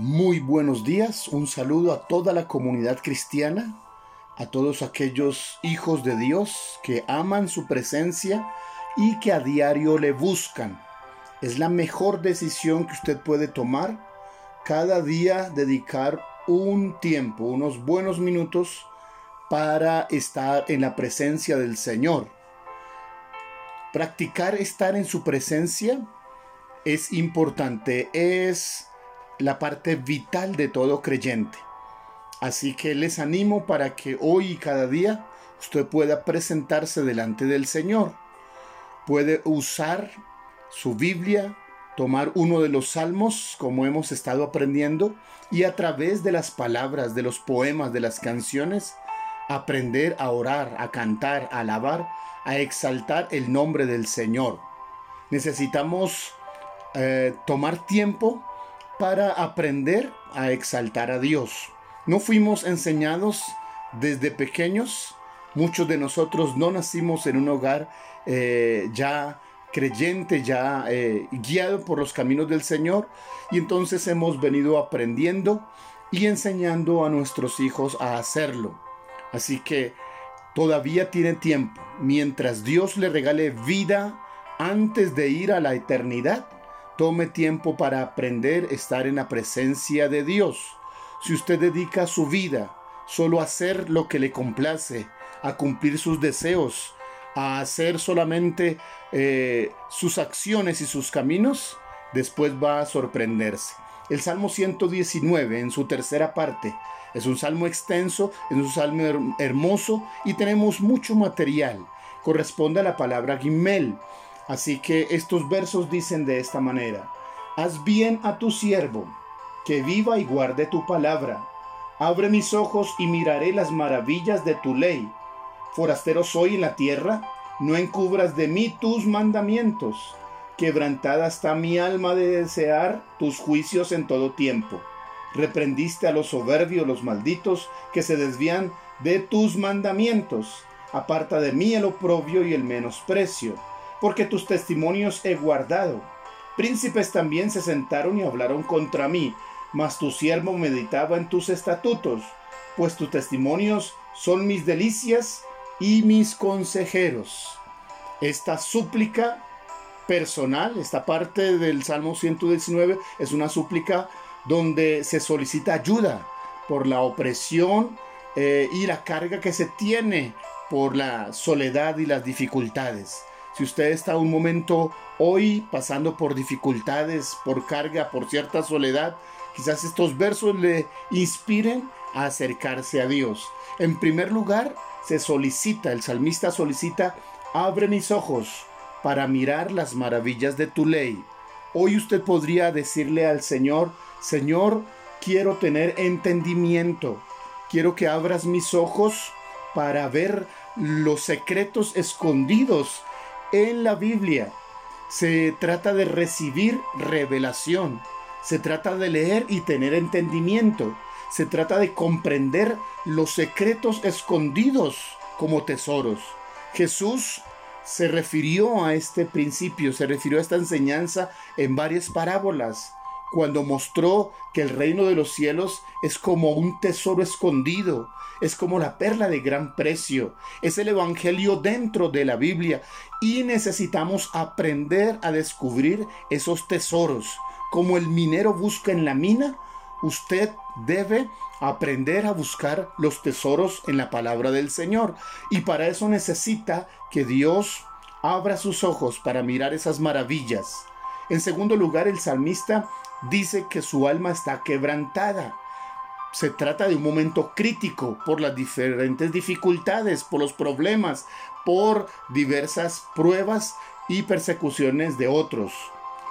Muy buenos días, un saludo a toda la comunidad cristiana, a todos aquellos hijos de Dios que aman su presencia y que a diario le buscan. Es la mejor decisión que usted puede tomar, cada día dedicar un tiempo, unos buenos minutos para estar en la presencia del Señor. Practicar estar en su presencia es importante, es la parte vital de todo creyente. Así que les animo para que hoy y cada día usted pueda presentarse delante del Señor. Puede usar su Biblia, tomar uno de los salmos, como hemos estado aprendiendo, y a través de las palabras, de los poemas, de las canciones, aprender a orar, a cantar, a alabar, a exaltar el nombre del Señor. Necesitamos eh, tomar tiempo para aprender a exaltar a Dios. No fuimos enseñados desde pequeños. Muchos de nosotros no nacimos en un hogar eh, ya creyente, ya eh, guiado por los caminos del Señor. Y entonces hemos venido aprendiendo y enseñando a nuestros hijos a hacerlo. Así que todavía tiene tiempo. Mientras Dios le regale vida antes de ir a la eternidad, Tome tiempo para aprender a estar en la presencia de Dios. Si usted dedica su vida solo a hacer lo que le complace, a cumplir sus deseos, a hacer solamente eh, sus acciones y sus caminos, después va a sorprenderse. El Salmo 119 en su tercera parte es un salmo extenso, es un salmo hermoso y tenemos mucho material. Corresponde a la palabra Gimel. Así que estos versos dicen de esta manera, Haz bien a tu siervo, que viva y guarde tu palabra. Abre mis ojos y miraré las maravillas de tu ley. Forastero soy en la tierra, no encubras de mí tus mandamientos. Quebrantada está mi alma de desear tus juicios en todo tiempo. Reprendiste a los soberbios, los malditos, que se desvían de tus mandamientos. Aparta de mí el oprobio y el menosprecio porque tus testimonios he guardado. Príncipes también se sentaron y hablaron contra mí, mas tu siervo meditaba en tus estatutos, pues tus testimonios son mis delicias y mis consejeros. Esta súplica personal, esta parte del Salmo 119 es una súplica donde se solicita ayuda por la opresión eh, y la carga que se tiene por la soledad y las dificultades. Si usted está un momento hoy pasando por dificultades, por carga, por cierta soledad, quizás estos versos le inspiren a acercarse a Dios. En primer lugar, se solicita, el salmista solicita, abre mis ojos para mirar las maravillas de tu ley. Hoy usted podría decirle al Señor, Señor, quiero tener entendimiento, quiero que abras mis ojos para ver los secretos escondidos en la Biblia. Se trata de recibir revelación. Se trata de leer y tener entendimiento. Se trata de comprender los secretos escondidos como tesoros. Jesús se refirió a este principio, se refirió a esta enseñanza en varias parábolas, cuando mostró que el reino de los cielos es como un tesoro escondido, es como la perla de gran precio, es el Evangelio dentro de la Biblia y necesitamos aprender a descubrir esos tesoros. Como el minero busca en la mina, usted debe aprender a buscar los tesoros en la palabra del Señor y para eso necesita que Dios abra sus ojos para mirar esas maravillas. En segundo lugar, el salmista dice que su alma está quebrantada se trata de un momento crítico por las diferentes dificultades, por los problemas, por diversas pruebas y persecuciones de otros,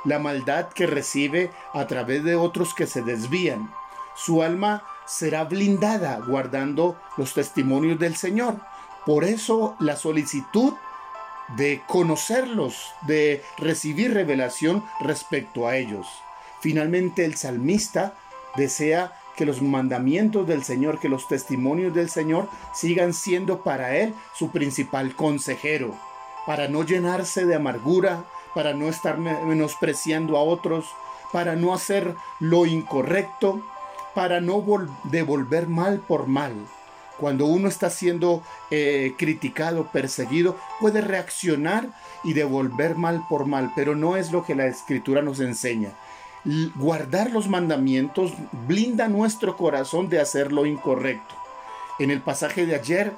la maldad que recibe a través de otros que se desvían. Su alma será blindada guardando los testimonios del Señor. Por eso la solicitud de conocerlos, de recibir revelación respecto a ellos. Finalmente el salmista desea que los mandamientos del Señor, que los testimonios del Señor sigan siendo para Él su principal consejero, para no llenarse de amargura, para no estar menospreciando a otros, para no hacer lo incorrecto, para no devolver mal por mal. Cuando uno está siendo eh, criticado, perseguido, puede reaccionar y devolver mal por mal, pero no es lo que la escritura nos enseña. Guardar los mandamientos blinda nuestro corazón de hacer lo incorrecto. En el pasaje de ayer,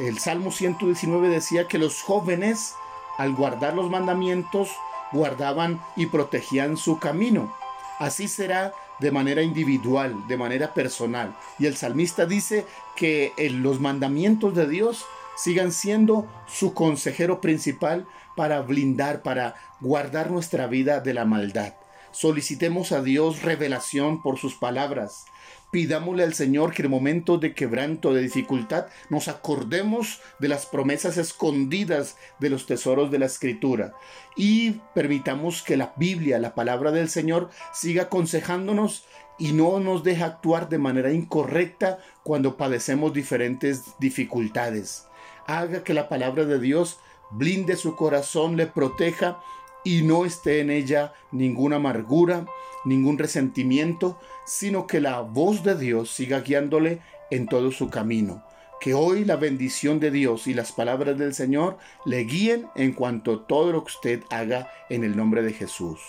el Salmo 119 decía que los jóvenes, al guardar los mandamientos, guardaban y protegían su camino. Así será de manera individual, de manera personal. Y el salmista dice que los mandamientos de Dios sigan siendo su consejero principal para blindar, para guardar nuestra vida de la maldad. Solicitemos a Dios revelación por sus palabras. Pidámosle al Señor que en momentos de quebranto, de dificultad, nos acordemos de las promesas escondidas de los tesoros de la Escritura y permitamos que la Biblia, la palabra del Señor, siga aconsejándonos y no nos deje actuar de manera incorrecta cuando padecemos diferentes dificultades. Haga que la palabra de Dios blinde su corazón, le proteja y no esté en ella ninguna amargura, ningún resentimiento, sino que la voz de Dios siga guiándole en todo su camino. Que hoy la bendición de Dios y las palabras del Señor le guíen en cuanto todo lo que usted haga en el nombre de Jesús.